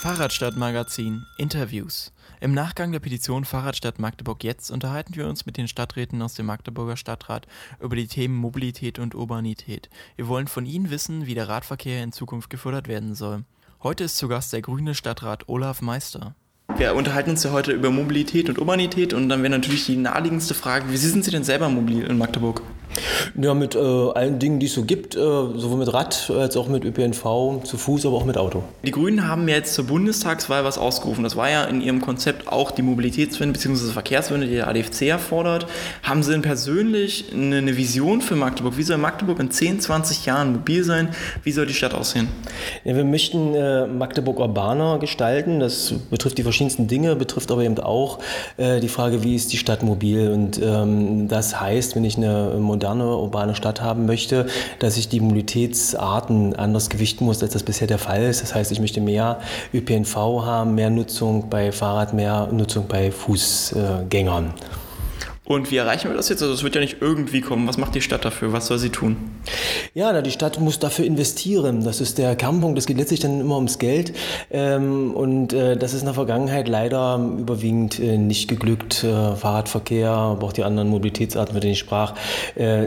Fahrradstadtmagazin Interviews. Im Nachgang der Petition Fahrradstadt Magdeburg jetzt unterhalten wir uns mit den Stadträten aus dem Magdeburger Stadtrat über die Themen Mobilität und Urbanität. Wir wollen von Ihnen wissen, wie der Radverkehr in Zukunft gefördert werden soll. Heute ist zu Gast der grüne Stadtrat Olaf Meister. Wir unterhalten uns ja heute über Mobilität und Urbanität und dann wäre natürlich die naheliegendste Frage, wie sind Sie denn selber mobil in Magdeburg? Ja, mit äh, allen Dingen, die es so gibt, äh, sowohl mit Rad als auch mit ÖPNV, zu Fuß, aber auch mit Auto. Die Grünen haben ja jetzt zur Bundestagswahl was ausgerufen. Das war ja in ihrem Konzept auch die Mobilitätswende bzw. Verkehrswende, die der ADFC erfordert. Haben Sie denn persönlich eine, eine Vision für Magdeburg? Wie soll Magdeburg in 10, 20 Jahren mobil sein? Wie soll die Stadt aussehen? Ja, wir möchten äh, Magdeburg urbaner gestalten. Das betrifft die verschiedensten Dinge, betrifft aber eben auch äh, die Frage, wie ist die Stadt mobil? Und ähm, das heißt, wenn ich eine moderne urbane Stadt haben möchte, dass ich die Mobilitätsarten anders gewichten muss, als das bisher der Fall ist. Das heißt, ich möchte mehr ÖPNV haben, mehr Nutzung bei Fahrrad, mehr Nutzung bei Fußgängern. Und wie erreichen wir das jetzt? Also es wird ja nicht irgendwie kommen. Was macht die Stadt dafür? Was soll sie tun? Ja, na, die Stadt muss dafür investieren. Das ist der Kernpunkt. Es geht letztlich dann immer ums Geld. Ähm, und äh, das ist in der Vergangenheit leider überwiegend äh, nicht geglückt. Äh, Fahrradverkehr, aber auch die anderen Mobilitätsarten, mit denen ich sprach,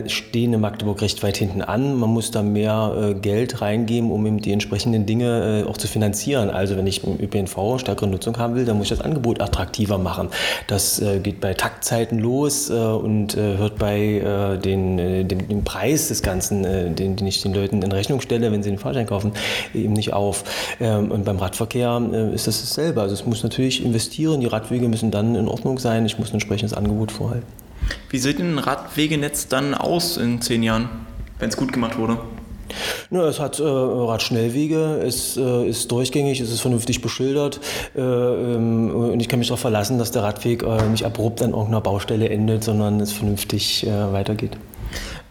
stehen in Magdeburg recht weit hinten an. Man muss da mehr Geld reingeben, um eben die entsprechenden Dinge auch zu finanzieren. Also wenn ich im ÖPNV stärkere Nutzung haben will, dann muss ich das Angebot attraktiver machen. Das geht bei Taktzeiten los aus äh, und äh, hört bei äh, den, äh, dem, dem, Preis des Ganzen, äh, den, den ich den Leuten in Rechnung stelle, wenn sie den Fahrschein kaufen, eben nicht auf. Ähm, und beim Radverkehr ist das dasselbe. Also es muss natürlich investieren, die Radwege müssen dann in Ordnung sein, ich muss ein entsprechendes Angebot vorhalten. Wie sieht ein Radwegenetz dann aus in zehn Jahren, wenn es gut gemacht wurde? Ja, es hat äh, Radschnellwege, es äh, ist durchgängig, es ist vernünftig beschildert äh, ähm, und ich kann mich darauf verlassen, dass der Radweg äh, nicht abrupt an irgendeiner Baustelle endet, sondern es vernünftig äh, weitergeht.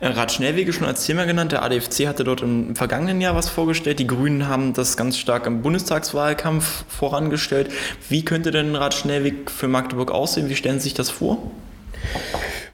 Äh, Radschnellwege schon als Thema genannt. Der ADFC hatte dort im vergangenen Jahr was vorgestellt. Die Grünen haben das ganz stark im Bundestagswahlkampf vorangestellt. Wie könnte denn ein Radschnellweg für Magdeburg aussehen? Wie stellen Sie sich das vor?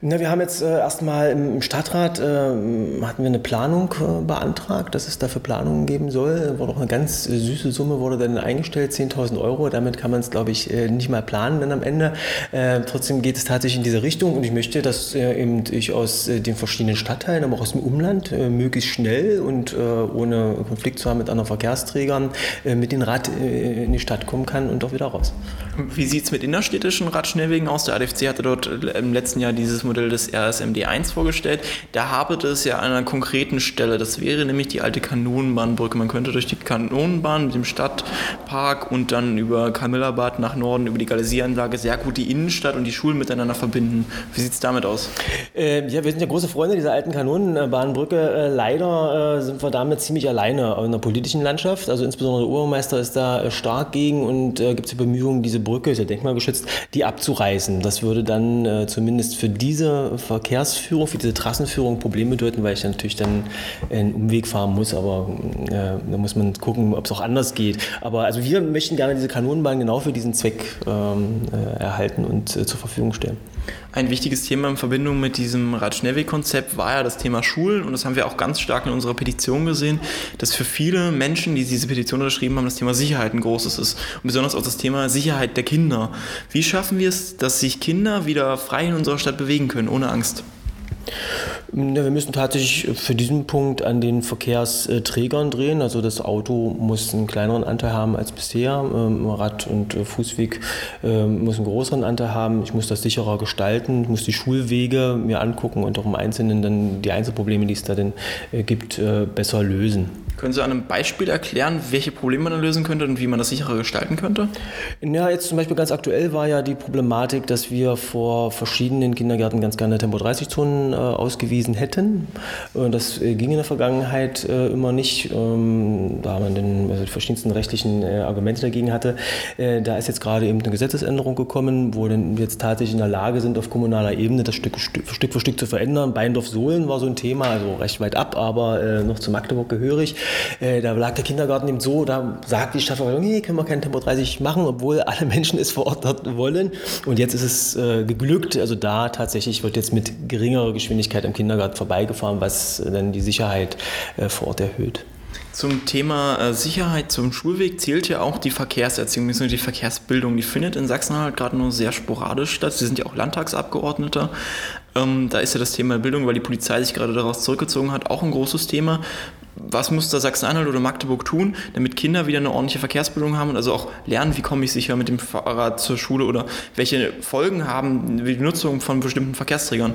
Na, wir haben jetzt äh, erstmal im Stadtrat äh, hatten wir eine Planung äh, beantragt, dass es dafür Planungen geben soll. Wurde auch eine ganz äh, süße Summe wurde dann eingestellt, 10.000 Euro. Damit kann man es, glaube ich, äh, nicht mal planen dann am Ende. Äh, trotzdem geht es tatsächlich in diese Richtung und ich möchte, dass eben ich aus den verschiedenen Stadtteilen, aber auch aus dem Umland möglichst schnell und ohne Konflikt zu haben mit anderen Verkehrsträgern mit dem Rad in die Stadt kommen kann und auch wieder raus. Wie sieht es mit innerstädtischen Radschnellwegen aus? Der ADFC hatte dort im letzten Jahr dieses Modell des RSMD1 vorgestellt. Da hapert es ja an einer konkreten Stelle. Das wäre nämlich die alte Kanonenbahnbrücke. Man könnte durch die Kanonenbahn mit dem Stadtpark und dann über Kamillabad nach Norden über die Galisieranlage sehr gut die Innenstadt und die Schulen miteinander verbinden. Wie sieht es damit aus? Äh, ja, wir sind ja große Freunde dieser alten Kanonenbahnbrücke. Äh, leider äh, sind wir damit ziemlich alleine in der politischen Landschaft. Also insbesondere der Obermeister ist da äh, stark gegen und äh, gibt es Bemühungen, diese Brücke, ist ja denkmalgeschützt, die abzureißen. Das würde dann äh, zumindest für diese diese Verkehrsführung, für diese Trassenführung Probleme bedeuten, weil ich natürlich dann einen Umweg fahren muss, aber äh, da muss man gucken, ob es auch anders geht. Aber also wir möchten gerne diese Kanonenbahn genau für diesen Zweck ähm, äh, erhalten und äh, zur Verfügung stellen. Ein wichtiges Thema in Verbindung mit diesem Radschnellweg-Konzept war ja das Thema Schulen und das haben wir auch ganz stark in unserer Petition gesehen, dass für viele Menschen, die diese Petition unterschrieben haben, das Thema Sicherheit ein großes ist und besonders auch das Thema Sicherheit der Kinder. Wie schaffen wir es, dass sich Kinder wieder frei in unserer Stadt bewegen können, ohne Angst? Ja, wir müssen tatsächlich für diesen Punkt an den Verkehrsträgern drehen. Also das Auto muss einen kleineren Anteil haben als bisher. Ähm, Rad- und äh, Fußweg ähm, muss einen größeren Anteil haben. Ich muss das sicherer gestalten. Ich muss die Schulwege mir angucken und auch im Einzelnen dann die Einzelprobleme, die es da denn äh, gibt, äh, besser lösen. Können Sie an einem Beispiel erklären, welche Probleme man dann lösen könnte und wie man das sicherer gestalten könnte? Ja, jetzt zum Beispiel ganz aktuell war ja die Problematik, dass wir vor verschiedenen Kindergärten ganz gerne Tempo-30-Zonen äh, ausgewiesen hätten. Das äh, ging in der Vergangenheit äh, immer nicht, ähm, da man den also die verschiedensten rechtlichen äh, Argumente dagegen hatte. Äh, da ist jetzt gerade eben eine Gesetzesänderung gekommen, wo wir jetzt tatsächlich in der Lage sind, auf kommunaler Ebene das Stück, Stück, Stück für Stück zu verändern. Beindorf-Sohlen war so ein Thema, also recht weit ab, aber äh, noch zu Magdeburg gehörig. Äh, da lag der Kindergarten eben so, da sagt die Stadtverwaltung, nee, können wir kein Tempo 30 machen, obwohl alle Menschen es vor Ort dort wollen. Und jetzt ist es äh, geglückt, also da tatsächlich wird jetzt mit geringerer Geschwindigkeit im Kindergarten vorbeigefahren, was dann die Sicherheit äh, vor Ort erhöht. Zum Thema äh, Sicherheit zum Schulweg zählt ja auch die Verkehrserziehung, die Verkehrsbildung. Die findet in Sachsen-Anhalt gerade nur sehr sporadisch statt. Sie sind ja auch Landtagsabgeordneter. Ähm, da ist ja das Thema Bildung, weil die Polizei sich gerade daraus zurückgezogen hat, auch ein großes Thema was muss da Sachsen-Anhalt oder Magdeburg tun, damit Kinder wieder eine ordentliche Verkehrsbildung haben und also auch lernen, wie komme ich sicher mit dem Fahrrad zur Schule oder welche Folgen haben die Nutzung von bestimmten Verkehrsträgern?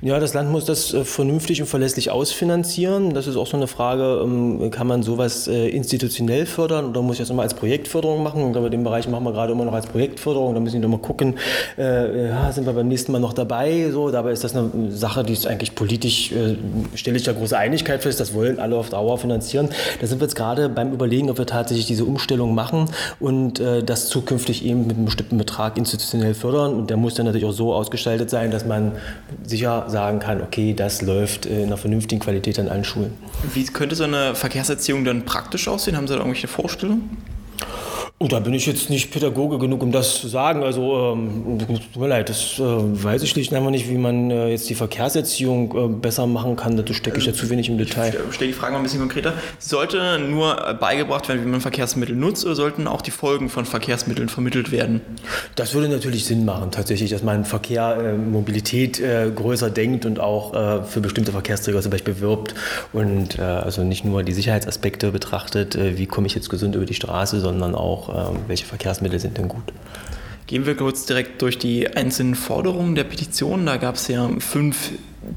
Ja, das Land muss das äh, vernünftig und verlässlich ausfinanzieren. Das ist auch so eine Frage, ähm, kann man sowas äh, institutionell fördern oder muss ich das immer als Projektförderung machen? Und aber den Bereich machen wir gerade immer noch als Projektförderung. Da müssen wir nochmal gucken, äh, sind wir beim nächsten Mal noch dabei? So, dabei ist das eine Sache, die ist eigentlich politisch, stelle ich da große Einigkeit fest, das wollen alle auf Dauer Dauer finanzieren. Da sind wir jetzt gerade beim Überlegen, ob wir tatsächlich diese Umstellung machen und äh, das zukünftig eben mit einem bestimmten Betrag institutionell fördern. Und der muss dann natürlich auch so ausgestaltet sein, dass man sicher sagen kann, okay, das läuft äh, in einer vernünftigen Qualität an allen Schulen. Wie könnte so eine Verkehrserziehung dann praktisch aussehen? Haben Sie da irgendwelche Vorstellungen? Und da bin ich jetzt nicht Pädagoge genug, um das zu sagen. Also, ähm, tut mir leid, das äh, weiß ich schlicht einfach nicht, wie man äh, jetzt die Verkehrserziehung äh, besser machen kann. Da stecke ich ja zu wenig im Detail. Ich stelle die Frage mal ein bisschen konkreter. Sollte nur beigebracht werden, wie man Verkehrsmittel nutzt, oder sollten auch die Folgen von Verkehrsmitteln vermittelt werden? Das würde natürlich Sinn machen, tatsächlich, dass man Verkehr, äh, Mobilität äh, größer denkt und auch äh, für bestimmte Verkehrsträger zum Beispiel wirbt und also nicht nur die Sicherheitsaspekte betrachtet, wie komme ich jetzt gesund über die Straße, sondern auch ähm, welche Verkehrsmittel sind denn gut. Gehen wir kurz direkt durch die einzelnen Forderungen der Petition. Da gab es ja fünf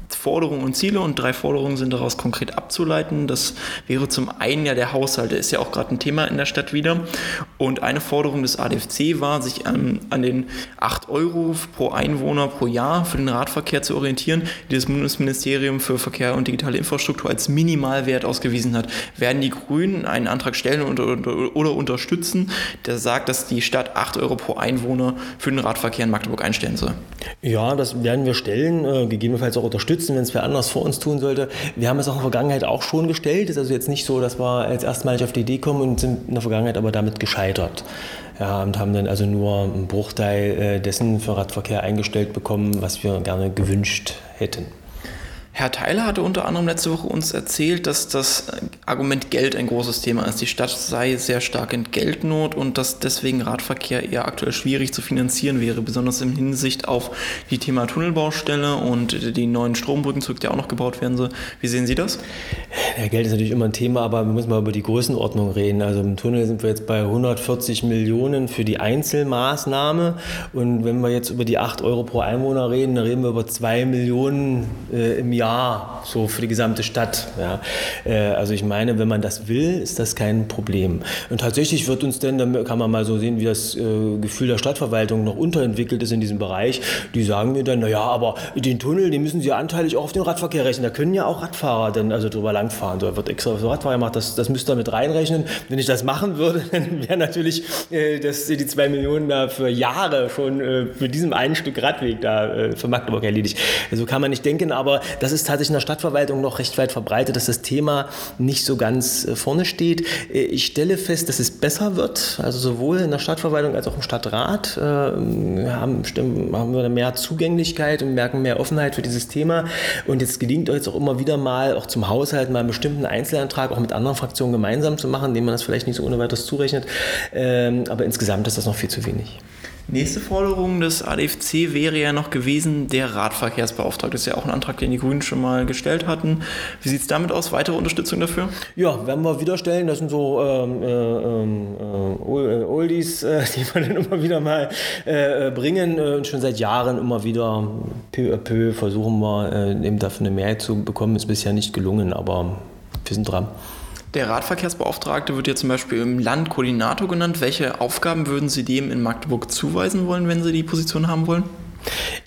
Forderungen und Ziele und drei Forderungen sind daraus konkret abzuleiten. Das wäre zum einen ja der Haushalt, der ist ja auch gerade ein Thema in der Stadt wieder. Und eine Forderung des ADFC war, sich an, an den 8 Euro pro Einwohner pro Jahr für den Radverkehr zu orientieren, die das Bundesministerium für Verkehr und digitale Infrastruktur als Minimalwert ausgewiesen hat. Werden die Grünen einen Antrag stellen oder, oder unterstützen, der sagt, dass die Stadt 8 Euro pro Einwohner für den Radverkehr in Magdeburg einstellen soll? Ja, das werden wir stellen, äh, gegebenenfalls auch unter unterstützen, wenn es wer anders vor uns tun sollte. Wir haben es auch in der Vergangenheit auch schon gestellt. Es ist also jetzt nicht so, dass wir jetzt erstmalig auf die Idee kommen und sind in der Vergangenheit aber damit gescheitert. Ja, und haben dann also nur einen Bruchteil äh, dessen für Radverkehr eingestellt bekommen, was wir gerne gewünscht hätten. Herr Theiler hatte unter anderem letzte Woche uns erzählt, dass das Argument Geld ein großes Thema ist. Die Stadt sei sehr stark in Geldnot und dass deswegen Radverkehr eher aktuell schwierig zu finanzieren wäre, besonders in Hinsicht auf die Thema Tunnelbaustelle und die neuen Strombrückenzug, die auch noch gebaut werden soll. Wie sehen Sie das? Ja, Geld ist natürlich immer ein Thema, aber wir müssen mal über die Größenordnung reden. Also im Tunnel sind wir jetzt bei 140 Millionen für die Einzelmaßnahme und wenn wir jetzt über die 8 Euro pro Einwohner reden, dann reden wir über 2 Millionen äh, im Jahr Jahr so für die gesamte Stadt. Ja. Äh, also ich meine, wenn man das will, ist das kein Problem. Und tatsächlich wird uns denn, da kann man mal so sehen, wie das äh, Gefühl der Stadtverwaltung noch unterentwickelt ist in diesem Bereich. Die sagen mir dann, naja, aber den Tunnel, den müssen sie anteilig auch auf den Radverkehr rechnen. Da können ja auch Radfahrer dann also drüber langfahren. So wird extra für Radfahrer gemacht, das, das müsst ihr mit reinrechnen. Wenn ich das machen würde, dann wäre natürlich äh, das, die zwei Millionen da für Jahre schon für diesen einen Stück Radweg da für Magdeburg erledigt. So also kann man nicht denken, aber das ist ist tatsächlich in der Stadtverwaltung noch recht weit verbreitet, dass das Thema nicht so ganz äh, vorne steht. Äh, ich stelle fest, dass es besser wird, also sowohl in der Stadtverwaltung als auch im Stadtrat äh, haben, wir mehr Zugänglichkeit und merken mehr Offenheit für dieses Thema. Und jetzt gelingt euch auch immer wieder mal, auch zum Haushalt, mal einen bestimmten Einzelantrag auch mit anderen Fraktionen gemeinsam zu machen, dem man das vielleicht nicht so ohne weiteres zurechnet. Ähm, aber insgesamt ist das noch viel zu wenig. Nächste Forderung des ADFC wäre ja noch gewesen, der Radverkehrsbeauftragte. Das ist ja auch ein Antrag, den die Grünen schon mal gestellt hatten. Wie sieht es damit aus? Weitere Unterstützung dafür? Ja, werden wir wieder stellen. Das sind so ähm, äh, ähm, äh, Oldies, äh, die wir dann immer wieder mal äh, bringen. Äh, und schon seit Jahren immer wieder peu à peu versuchen wir, äh, eben dafür eine Mehrheit zu bekommen. Ist bisher nicht gelungen, aber wir sind dran. Der Radverkehrsbeauftragte wird ja zum Beispiel im Land Koordinator genannt. Welche Aufgaben würden Sie dem in Magdeburg zuweisen wollen, wenn Sie die Position haben wollen?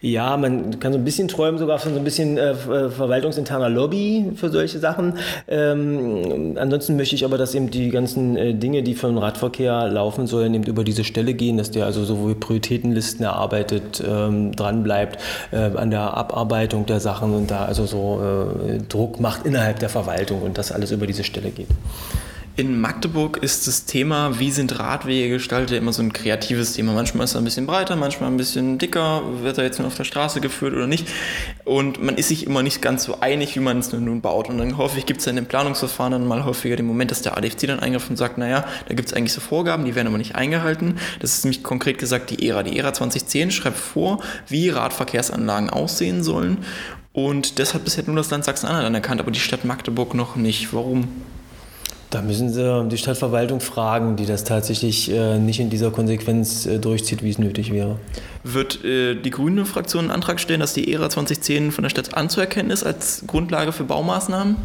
Ja, man kann so ein bisschen träumen, sogar von so ein bisschen äh, äh, verwaltungsinterner Lobby für solche Sachen. Ähm, ansonsten möchte ich aber, dass eben die ganzen äh, Dinge, die für den Radverkehr laufen sollen, eben über diese Stelle gehen, dass der also sowohl Prioritätenlisten erarbeitet, ähm, dran bleibt äh, an der Abarbeitung der Sachen und da also so äh, Druck macht innerhalb der Verwaltung und das alles über diese Stelle geht. In Magdeburg ist das Thema, wie sind Radwege gestaltet, immer so ein kreatives Thema. Manchmal ist er ein bisschen breiter, manchmal ein bisschen dicker, wird er jetzt nur auf der Straße geführt oder nicht. Und man ist sich immer nicht ganz so einig, wie man es nun baut. Und dann häufig gibt es in den Planungsverfahren dann mal häufiger den Moment, dass der ADFC dann eingreift und sagt, naja, da gibt es eigentlich so Vorgaben, die werden aber nicht eingehalten. Das ist nämlich konkret gesagt die ERA. Die ERA 2010 schreibt vor, wie Radverkehrsanlagen aussehen sollen. Und das hat bisher nur das Land Sachsen-Anhalt anerkannt, aber die Stadt Magdeburg noch nicht. Warum? Da müssen Sie die Stadtverwaltung fragen, die das tatsächlich äh, nicht in dieser Konsequenz äh, durchzieht, wie es nötig wäre. Wird äh, die grüne Fraktion einen Antrag stellen, dass die ERA 2010 von der Stadt anzuerkennen ist als Grundlage für Baumaßnahmen?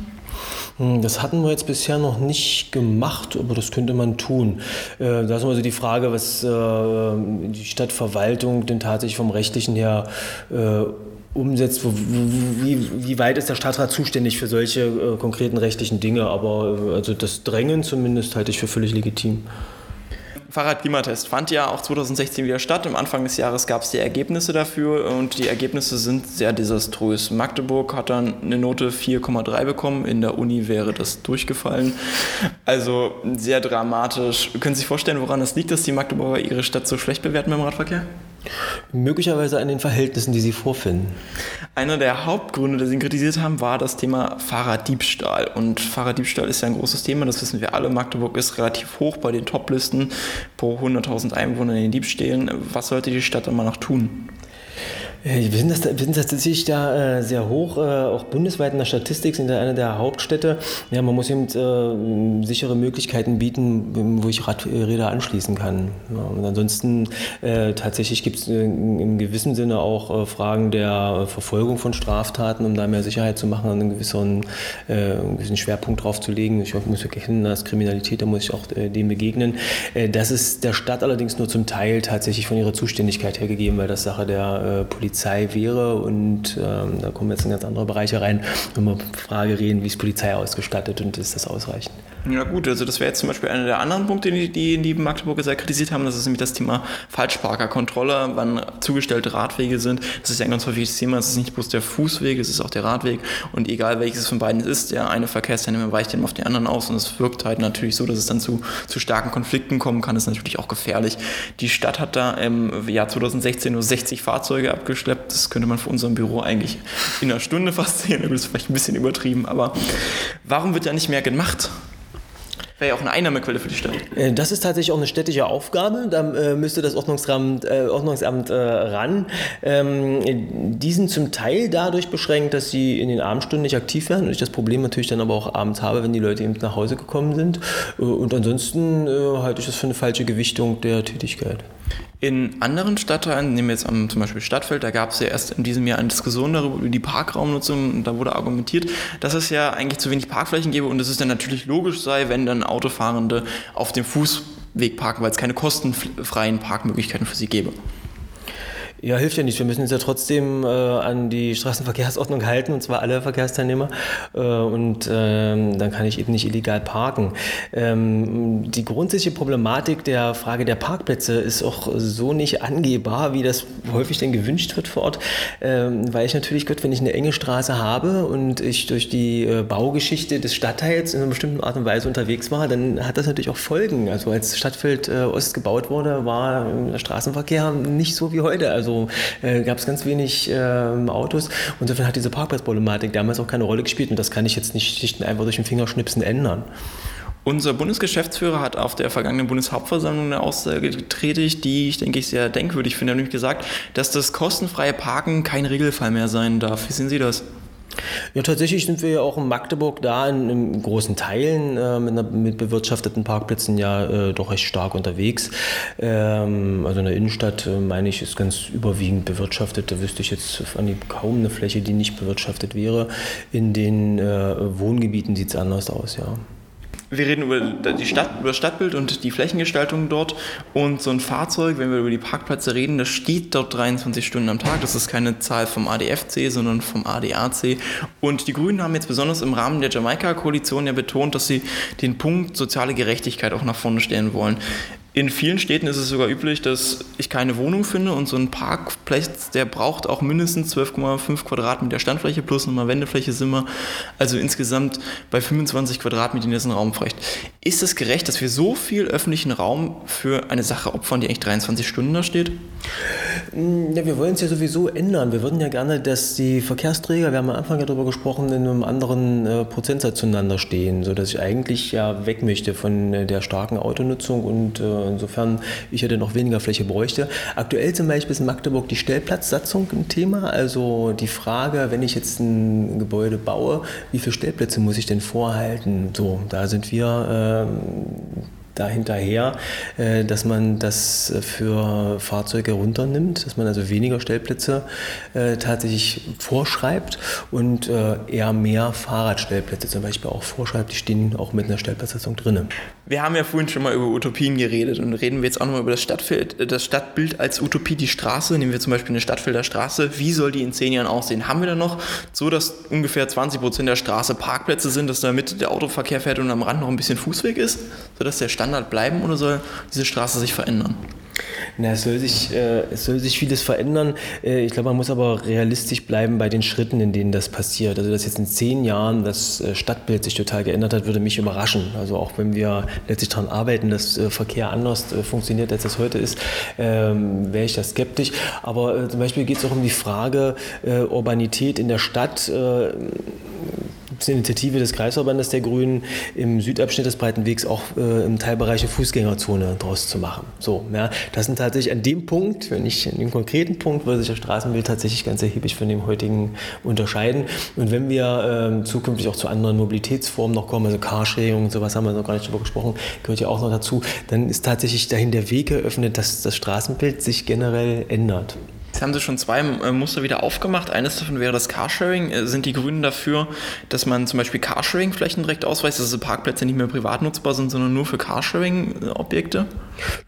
Hm, das hatten wir jetzt bisher noch nicht gemacht, aber das könnte man tun. Äh, da ist also die Frage, was äh, die Stadtverwaltung denn tatsächlich vom rechtlichen her umsetzt, wie, wie weit ist der Stadtrat zuständig für solche äh, konkreten rechtlichen Dinge, aber äh, also das Drängen zumindest halte ich für völlig legitim. Fahrradklimatest fand ja auch 2016 wieder statt. Am Anfang des Jahres gab es die Ergebnisse dafür und die Ergebnisse sind sehr desaströs. Magdeburg hat dann eine Note 4,3 bekommen, in der Uni wäre das durchgefallen. Also sehr dramatisch. Können Sie sich vorstellen, woran es liegt, dass die Magdeburger ihre Stadt so schlecht bewerten beim Radverkehr? Möglicherweise an den Verhältnissen, die Sie vorfinden. Einer der Hauptgründe, die Sie kritisiert haben, war das Thema Fahrraddiebstahl. Und Fahrraddiebstahl ist ja ein großes Thema, das wissen wir alle. Magdeburg ist relativ hoch bei den Toplisten pro 100.000 Einwohner in den Diebstählen. Was sollte die Stadt dann mal noch tun? Wir sind, das, wir sind tatsächlich da äh, sehr hoch, äh, auch bundesweit in der Statistik sind wir eine der Hauptstädte. Ja, man muss eben äh, sichere Möglichkeiten bieten, wo ich Radräder anschließen kann. Ja, und ansonsten äh, tatsächlich gibt es äh, in gewissem Sinne auch äh, Fragen der Verfolgung von Straftaten, um da mehr Sicherheit zu machen und einen gewissen, einen gewissen Schwerpunkt drauf zu legen. Ich muss erkennen, dass Kriminalität, da muss ich auch dem begegnen. das ist der Stadt allerdings nur zum Teil tatsächlich von ihrer Zuständigkeit her gegeben, weil das Sache der Polizei Polizei wäre. Und ähm, da kommen jetzt in ganz andere Bereiche rein, wenn wir Frage reden, wie ist Polizei ausgestattet und ist das ausreichend? Ja gut, also das wäre jetzt zum Beispiel einer der anderen Punkte, die die, die Magdeburger sehr kritisiert haben. Das ist nämlich das Thema Falschparkerkontrolle, wann zugestellte Radwege sind. Das ist ja ein ganz häufiges Thema. Es ist nicht bloß der Fußweg, es ist auch der Radweg. Und egal welches von beiden es ist, der eine Verkehrsteilnehmer weicht dem auf den anderen aus. Und es wirkt halt natürlich so, dass es dann zu, zu starken Konflikten kommen kann. Das ist natürlich auch gefährlich. Die Stadt hat da im Jahr 2016 nur 60 Fahrzeuge abgeschleppt. Das könnte man für unser Büro eigentlich in einer Stunde fast sehen. Das ist vielleicht ein bisschen übertrieben. Aber warum wird da nicht mehr gemacht? Wäre ja auch eine Einnahmequelle für die Stadt. Äh, das ist tatsächlich auch eine städtische Aufgabe. Da äh, müsste das Ordnungsamt, äh, Ordnungsamt äh, ran. Ähm, die sind zum Teil dadurch beschränkt, dass sie in den Abendstunden nicht aktiv werden und ich das Problem natürlich dann aber auch abends habe, wenn die Leute eben nach Hause gekommen sind. Äh, und ansonsten äh, halte ich das für eine falsche Gewichtung der Tätigkeit. In anderen Stadtteilen, nehmen wir jetzt am, zum Beispiel Stadtfeld, da gab es ja erst in diesem Jahr eine Diskussion darüber, über die Parkraumnutzung und da wurde argumentiert, dass es ja eigentlich zu wenig Parkflächen gäbe und dass es dann natürlich logisch sei, wenn dann Autofahrende auf dem Fußweg parken, weil es keine kostenfreien Parkmöglichkeiten für sie gäbe. Ja, hilft ja nicht. Wir müssen uns ja trotzdem äh, an die Straßenverkehrsordnung halten, und zwar alle Verkehrsteilnehmer. Äh, und ähm, dann kann ich eben nicht illegal parken. Ähm, die grundsätzliche Problematik der Frage der Parkplätze ist auch so nicht angehbar, wie das häufig denn gewünscht wird vor Ort. Ähm, weil ich natürlich, Gott, wenn ich eine enge Straße habe und ich durch die äh, Baugeschichte des Stadtteils in einer bestimmten Art und Weise unterwegs war, dann hat das natürlich auch Folgen. Also als Stadtfeld äh, Ost gebaut wurde, war der Straßenverkehr nicht so wie heute. Also äh, gab es ganz wenig äh, Autos. Und insofern hat diese Parkplatzproblematik damals auch keine Rolle gespielt und das kann ich jetzt nicht schlicht einfach durch den Fingerschnipsen ändern. Unser Bundesgeschäftsführer hat auf der vergangenen Bundeshauptversammlung eine Aussage getätigt, die ich denke ich sehr denkwürdig finde. Er hat nämlich gesagt, dass das kostenfreie Parken kein Regelfall mehr sein darf. Wie sehen Sie das? Ja, tatsächlich sind wir ja auch in Magdeburg da in, in großen Teilen äh, mit, mit, bewirtschafteten Parkplätzen ja äh, doch recht stark unterwegs. Ähm, also in der Innenstadt, äh, meine ich, ist ganz überwiegend bewirtschaftet. Da wüsste ich jetzt an die kaum eine Fläche, die nicht bewirtschaftet wäre. In den äh, Wohngebieten sieht es anders aus, ja. Wir reden über, die Stadt, über das Stadtbild und die Flächengestaltung dort. Und so ein Fahrzeug, wenn wir über die Parkplätze reden, das steht dort 23 Stunden am Tag. Das ist keine Zahl vom ADFC, sondern vom ADAC. Und die Grünen haben jetzt besonders im Rahmen der Jamaika-Koalition ja betont, dass sie den Punkt soziale Gerechtigkeit auch nach vorne stellen wollen. In vielen Städten ist es sogar üblich, dass ich keine Wohnung finde und so ein Parkplatz, der braucht auch mindestens 12,5 Quadratmeter Standfläche plus nochmal Wendefläche sind wir also insgesamt bei 25 Quadratmetern ist ein Raum reicht. Ist es gerecht, dass wir so viel öffentlichen Raum für eine Sache opfern, die eigentlich 23 Stunden da steht? Ja, wir wollen es ja sowieso ändern. Wir würden ja gerne, dass die Verkehrsträger, wir haben am Anfang ja darüber gesprochen, in einem anderen äh, Prozentsatz zueinander stehen, sodass ich eigentlich ja weg möchte von äh, der starken Autonutzung und äh, insofern ich hätte noch weniger Fläche bräuchte. Aktuell zum Beispiel ist in Magdeburg die Stellplatzsatzung ein Thema, also die Frage, wenn ich jetzt ein Gebäude baue, wie viele Stellplätze muss ich denn vorhalten? So, da sind wir äh, dahinterher, äh, dass man das für Fahrzeuge runternimmt, dass man also weniger Stellplätze äh, tatsächlich vorschreibt und äh, eher mehr Fahrradstellplätze zum Beispiel auch vorschreibt. Die stehen auch mit einer Stellplatzsatzung drin. Wir haben ja vorhin schon mal über Utopien geredet und reden wir jetzt auch nochmal über das, Stadtbild, das Stadtbild als Utopie, die Straße. Nehmen wir zum Beispiel eine Stadtfelder Straße. Wie soll die in zehn Jahren aussehen? Haben wir da noch so, dass ungefähr 20 Prozent der Straße Parkplätze sind, dass damit der Autoverkehr fährt und am Rand noch ein bisschen Fußweg ist, sodass der Stadt Standard bleiben oder soll diese Straße sich verändern? Na, es, soll sich, äh, es soll sich vieles verändern. Äh, ich glaube, man muss aber realistisch bleiben bei den Schritten, in denen das passiert. Also, dass jetzt in zehn Jahren das äh, Stadtbild sich total geändert hat, würde mich überraschen. Also, auch wenn wir letztlich daran arbeiten, dass äh, Verkehr anders äh, funktioniert, als das heute ist, ähm, wäre ich da skeptisch. Aber äh, zum Beispiel geht es auch um die Frage Urbanität in der Stadt gibt eine Initiative des Kreisverbandes der Grünen, im Südabschnitt des Breiten Wegs auch äh, im Teilbereich eine Fußgängerzone draus zu machen. So, ja, das sind tatsächlich an dem Punkt, wenn nicht an dem konkreten Punkt, würde sich das Straßenbild tatsächlich ganz erheblich von dem heutigen unterscheiden. Und wenn wir äh, zukünftig auch zu anderen Mobilitätsformen noch kommen, also Carsharing und sowas haben wir noch gar nicht drüber gesprochen, gehört ja auch noch dazu, dann ist tatsächlich dahin der Weg eröffnet, dass das Straßenbild sich generell ändert. Jetzt haben Sie schon zwei äh, Muster wieder aufgemacht. Eines davon wäre das Carsharing. Äh, sind die Grünen dafür, dass man zum Beispiel Carsharing-Flächen direkt ausweist, dass diese Parkplätze nicht mehr privat nutzbar sind, sondern nur für Carsharing-Objekte?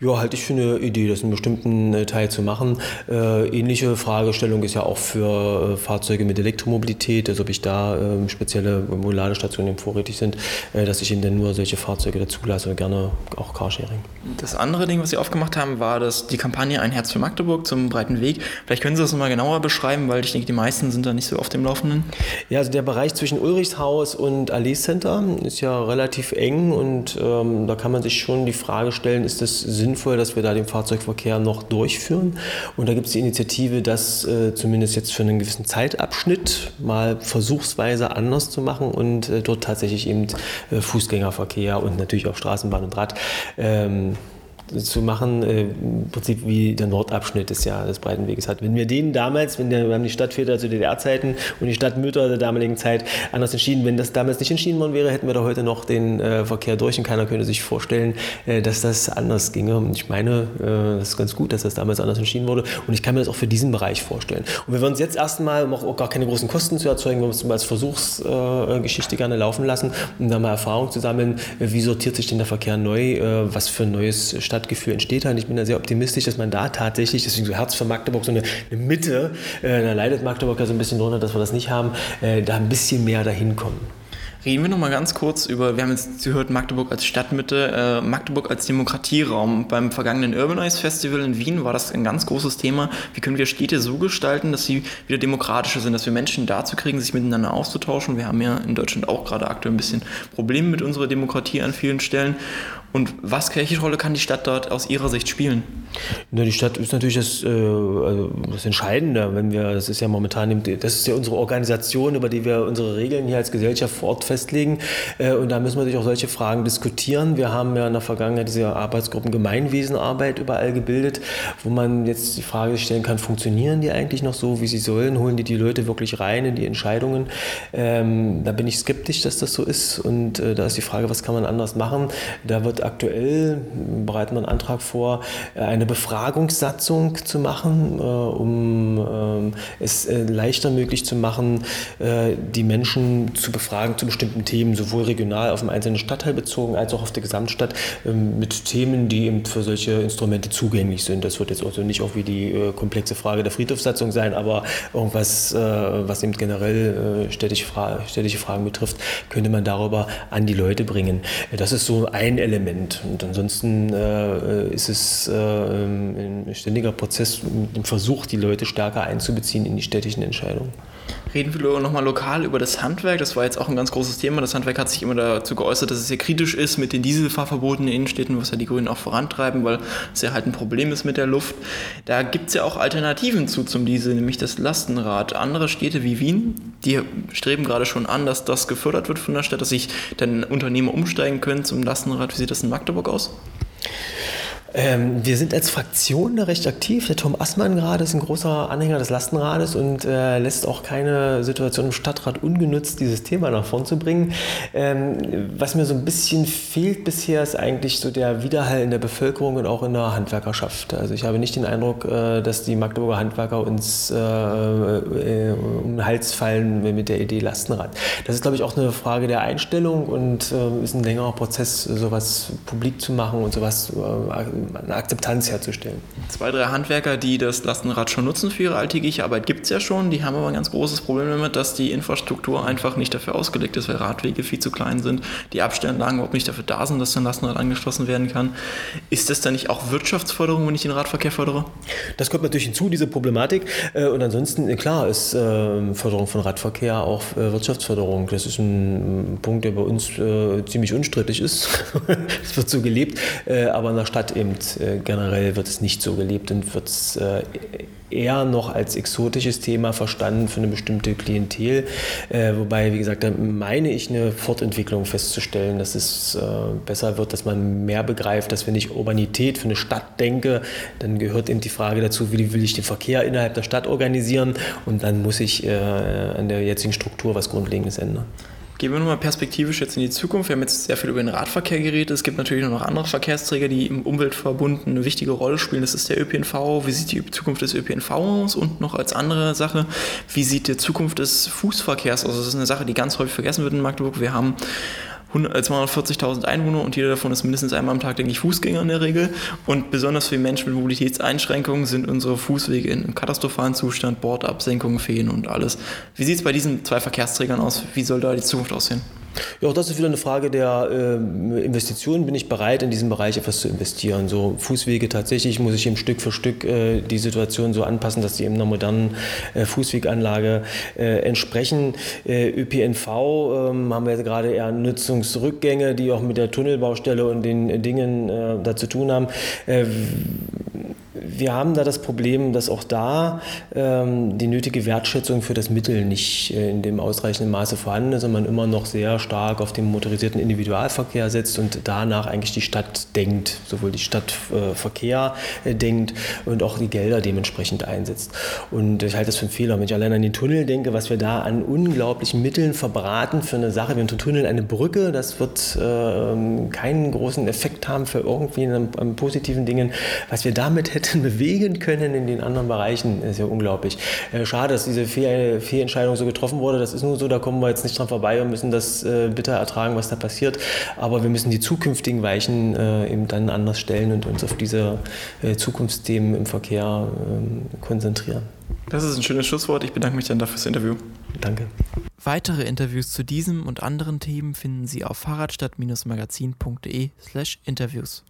Ja, halte ich für eine Idee, das in bestimmten äh, Teil zu machen. ähnliche Fragestellung ist ja auch für Fahrzeuge mit Elektromobilität, also ob ich da ähm, spezielle Ladestationen vorrätig sind, dass ich ihnen dann nur solche Fahrzeuge dazulasse, gerne auch Carsharing. Das andere Ding, was Sie aufgemacht haben, war dass die Kampagne Ein Herz für Magdeburg zum breiten Weg. Vielleicht können Sie das nochmal genauer beschreiben, weil ich denke, die meisten sind da nicht so auf dem Laufenden. Ja, also der Bereich zwischen Ulrichshaus und Allee Center ist ja relativ eng und ähm, da kann man sich schon die Frage stellen, ist es sinnvoll, dass wir da den Fahrzeugverkehr noch durchführen? Und da gibt es die Initiative, das äh, zumindest jetzt für einen gewissen Zeitabschnitt mal versuchsweise anders zu machen und äh, dort tatsächlich eben äh, Fußgängerverkehr und natürlich auch Straßenbahn und Rad ähm, zu machen, äh, im Prinzip wie der Nordabschnitt des, ja, des Breitenweges hat. Wenn wir den damals, wenn der, wir haben die Stadtväter zu DDR-Zeiten und die Stadtmütter der damaligen Zeit anders entschieden, wenn das damals nicht entschieden worden wäre, hätten wir da heute noch den äh, Verkehr durch und keiner könnte sich vorstellen, äh, dass das anders ginge. Und ich meine, äh, das ist ganz gut, dass das damals anders entschieden wurde und ich kann mir das auch für diesen Bereich vorstellen. Und wir würden uns jetzt erstmal, um auch gar keine großen Kosten zu erzeugen, wir uns als Versuchsgeschichte gerne laufen lassen, um da mal Erfahrung zu sammeln, äh, wie sortiert sich denn der Verkehr neu, äh, was für ein neues Stadt Stadtgefühl entsteht halt. Ich bin da sehr optimistisch, dass man da tatsächlich, deswegen so Herz für Magdeburg, so eine, eine Mitte, äh, da leidet Magdeburg ja so ein bisschen drunter, dass wir das nicht haben, äh, da ein bisschen mehr dahin kommen. Reden wir noch mal ganz kurz über, wir haben jetzt gehört, Magdeburg als Stadtmitte, äh, Magdeburg als Demokratieraum. Beim vergangenen Urbanize Festival in Wien war das ein ganz großes Thema. Wie können wir Städte so gestalten, dass sie wieder demokratischer sind, dass wir Menschen dazu kriegen, sich miteinander auszutauschen. Wir haben ja in Deutschland auch gerade aktuell ein bisschen Probleme mit unserer Demokratie an vielen Stellen. Und was, welche Rolle kann die Stadt dort aus Ihrer Sicht spielen? Na, die Stadt ist natürlich das, äh, also das Entscheidende, wenn wir, das ist ja momentan, das ist ja unsere Organisation, über die wir unsere Regeln hier als Gesellschaft vor Ort festlegen. Äh, und da müssen wir natürlich auch solche Fragen diskutieren. Wir haben ja in der Vergangenheit diese Arbeitsgruppen Gemeinwesenarbeit überall gebildet, wo man jetzt die Frage stellen kann, funktionieren die eigentlich noch so, wie sie sollen? Holen die die Leute wirklich rein in die Entscheidungen? Ähm, da bin ich skeptisch, dass das so ist. Und äh, da ist die Frage, was kann man anders machen? Da wird aktuell, bereiten wir einen Antrag vor, eine eine Befragungssatzung zu machen, um es leichter möglich zu machen, die Menschen zu befragen zu bestimmten Themen, sowohl regional auf den einzelnen Stadtteil bezogen als auch auf der Gesamtstadt ähm, mit Themen, die eben für solche Instrumente zugänglich sind. Das wird jetzt also nicht auch wie die komplexe Frage der Friedhofssatzung sein, aber irgendwas, was eben generell städtische Fragen betrifft, könnte man darüber an die Leute bringen. Das ist so ein Element. Und ansonsten äh, ist es äh, ein ständiger Prozess, ein Versuch, die Leute stärker einzubeziehen in die städtischen Entscheidungen. Reden wir nochmal lokal über das Handwerk. Das war jetzt auch ein ganz großes Thema. Das Handwerk hat sich immer dazu geäußert, dass es sehr kritisch ist mit den Dieselfahrverboten in Innenstädten, was ja die Grünen auch vorantreiben, weil es ja halt ein Problem ist mit der Luft. Da gibt es ja auch Alternativen zu zum Diesel, nämlich das Lastenrad. Andere Städte wie Wien, die streben gerade schon an, dass das gefördert wird von der Stadt, dass sich dann Unternehmen umsteigen können zum Lastenrad. Wie sieht das in Magdeburg aus? Ähm, wir sind als Fraktion da recht aktiv. Der Tom Assmann gerade ist ein großer Anhänger des Lastenrades und äh, lässt auch keine Situation im Stadtrat ungenutzt, dieses Thema nach vorn zu bringen. Ähm, was mir so ein bisschen fehlt bisher, ist eigentlich so der Widerhall in der Bevölkerung und auch in der Handwerkerschaft. Also ich habe nicht den Eindruck, äh, dass die Magdeburger Handwerker uns äh, äh um den Hals fallen mit der Idee Lastenrad. Das ist, glaube ich, auch eine Frage der Einstellung und äh, ist ein längerer Prozess, sowas publik zu machen und sowas äh, eine Akzeptanz herzustellen. Zwei, drei Handwerker, die das Lastenrad schon nutzen für ihre alltägliche Arbeit, gibt es ja schon. Die haben aber ein ganz großes Problem damit, dass die Infrastruktur einfach nicht dafür ausgelegt ist, weil Radwege viel zu klein sind, die Abstellanlagen überhaupt nicht dafür da sind, dass ein Lastenrad angeschlossen werden kann. Ist das dann nicht auch Wirtschaftsförderung, wenn ich den Radverkehr fördere? Das kommt natürlich hinzu, diese Problematik. Äh, und ansonsten, äh, klar, ist ähm, Förderung von Radverkehr auch äh, Wirtschaftsförderung. Das ist ein Punkt, der bei uns ziemlich unstrittig ist. Es wird so gelebt, aber in der Stadt eben und äh, generell wird es nicht so gelebt und wird es äh, eher noch als exotisches Thema verstanden für eine bestimmte Klientel. Äh, wobei, wie gesagt, da meine ich eine Fortentwicklung festzustellen, dass es äh, besser wird, dass man mehr begreift, dass wenn ich Urbanität für eine Stadt denke, dann gehört eben die Frage dazu, wie will ich den Verkehr innerhalb der Stadt organisieren und dann muss ich äh, an der jetzigen Struktur was Grundlegendes ändern. Gehen wir nochmal perspektivisch jetzt in die Zukunft. Wir haben jetzt sehr viel über den Radverkehr geredet. Es gibt natürlich noch andere Verkehrsträger, die im Umweltverbund eine wichtige Rolle spielen. Das ist der ÖPNV. Wie sieht die Zukunft des ÖPNV aus? Und noch als andere Sache, wie sieht die Zukunft des Fußverkehrs aus? Das ist eine Sache, die ganz häufig vergessen wird in Magdeburg. Wir haben 240.000 äh, Einwohner und jeder davon ist mindestens einmal am Tag, denke ich, Fußgänger in der Regel. Und besonders für Menschen mit Mobilitätseinschränkungen sind unsere Fußwege in einem katastrophalen Zustand, Bordabsenkungen fehlen und alles. Wie sieht es bei diesen zwei Verkehrsträgern aus? Wie soll da die Zukunft aussehen? Ja, auch das ist wieder eine Frage der äh, Investitionen. Bin ich bereit, in diesem Bereich etwas zu investieren? So Fußwege tatsächlich muss ich eben Stück für Stück äh, die Situation so anpassen, dass die eben einer modernen äh, Fußweganlage äh, entsprechen. Äh, ÖPNV ähm, haben wir jetzt gerade eher Nutzungsrückgänge, die auch mit der Tunnelbaustelle und den Dingen äh, da zu tun haben wir haben da das Problem, dass auch da ähm, die nötige Wertschätzung für das Mittel nicht äh, in dem ausreichenden Maße vorhanden ist und man immer noch sehr stark auf den motorisierten Individualverkehr setzt und danach eigentlich die Stadt denkt, sowohl die Stadtverkehr äh, denkt und auch die Gelder dementsprechend einsetzt. Und ich halte das für einen Fehler. Wenn ich allein an den Tunnel denke, was wir da an unglaublichen Mitteln verbraten für eine Sache, wir haben Tunnel eine Brücke, das wird äh, keinen großen Effekt haben für irgendwie an, an positiven Dingen. Was wir damit hätten bewegen können in den anderen Bereichen, ist ja unglaublich. Äh, schade, dass diese Fehl Fehlentscheidung so getroffen wurde. Das ist nur so, da kommen wir jetzt nicht dran vorbei und müssen das äh, bitter ertragen, was da passiert. Aber wir müssen die zukünftigen Weichen äh, eben dann anders stellen und uns auf diese Zukunftsthemen im Verkehr ähm, konzentrieren. Das ist ein schönes Schlusswort. Ich bedanke mich dann dafür fürs Interview. Danke. Weitere Interviews zu diesem und anderen Themen finden Sie auf fahrradstadt-magazin.de slash interviews.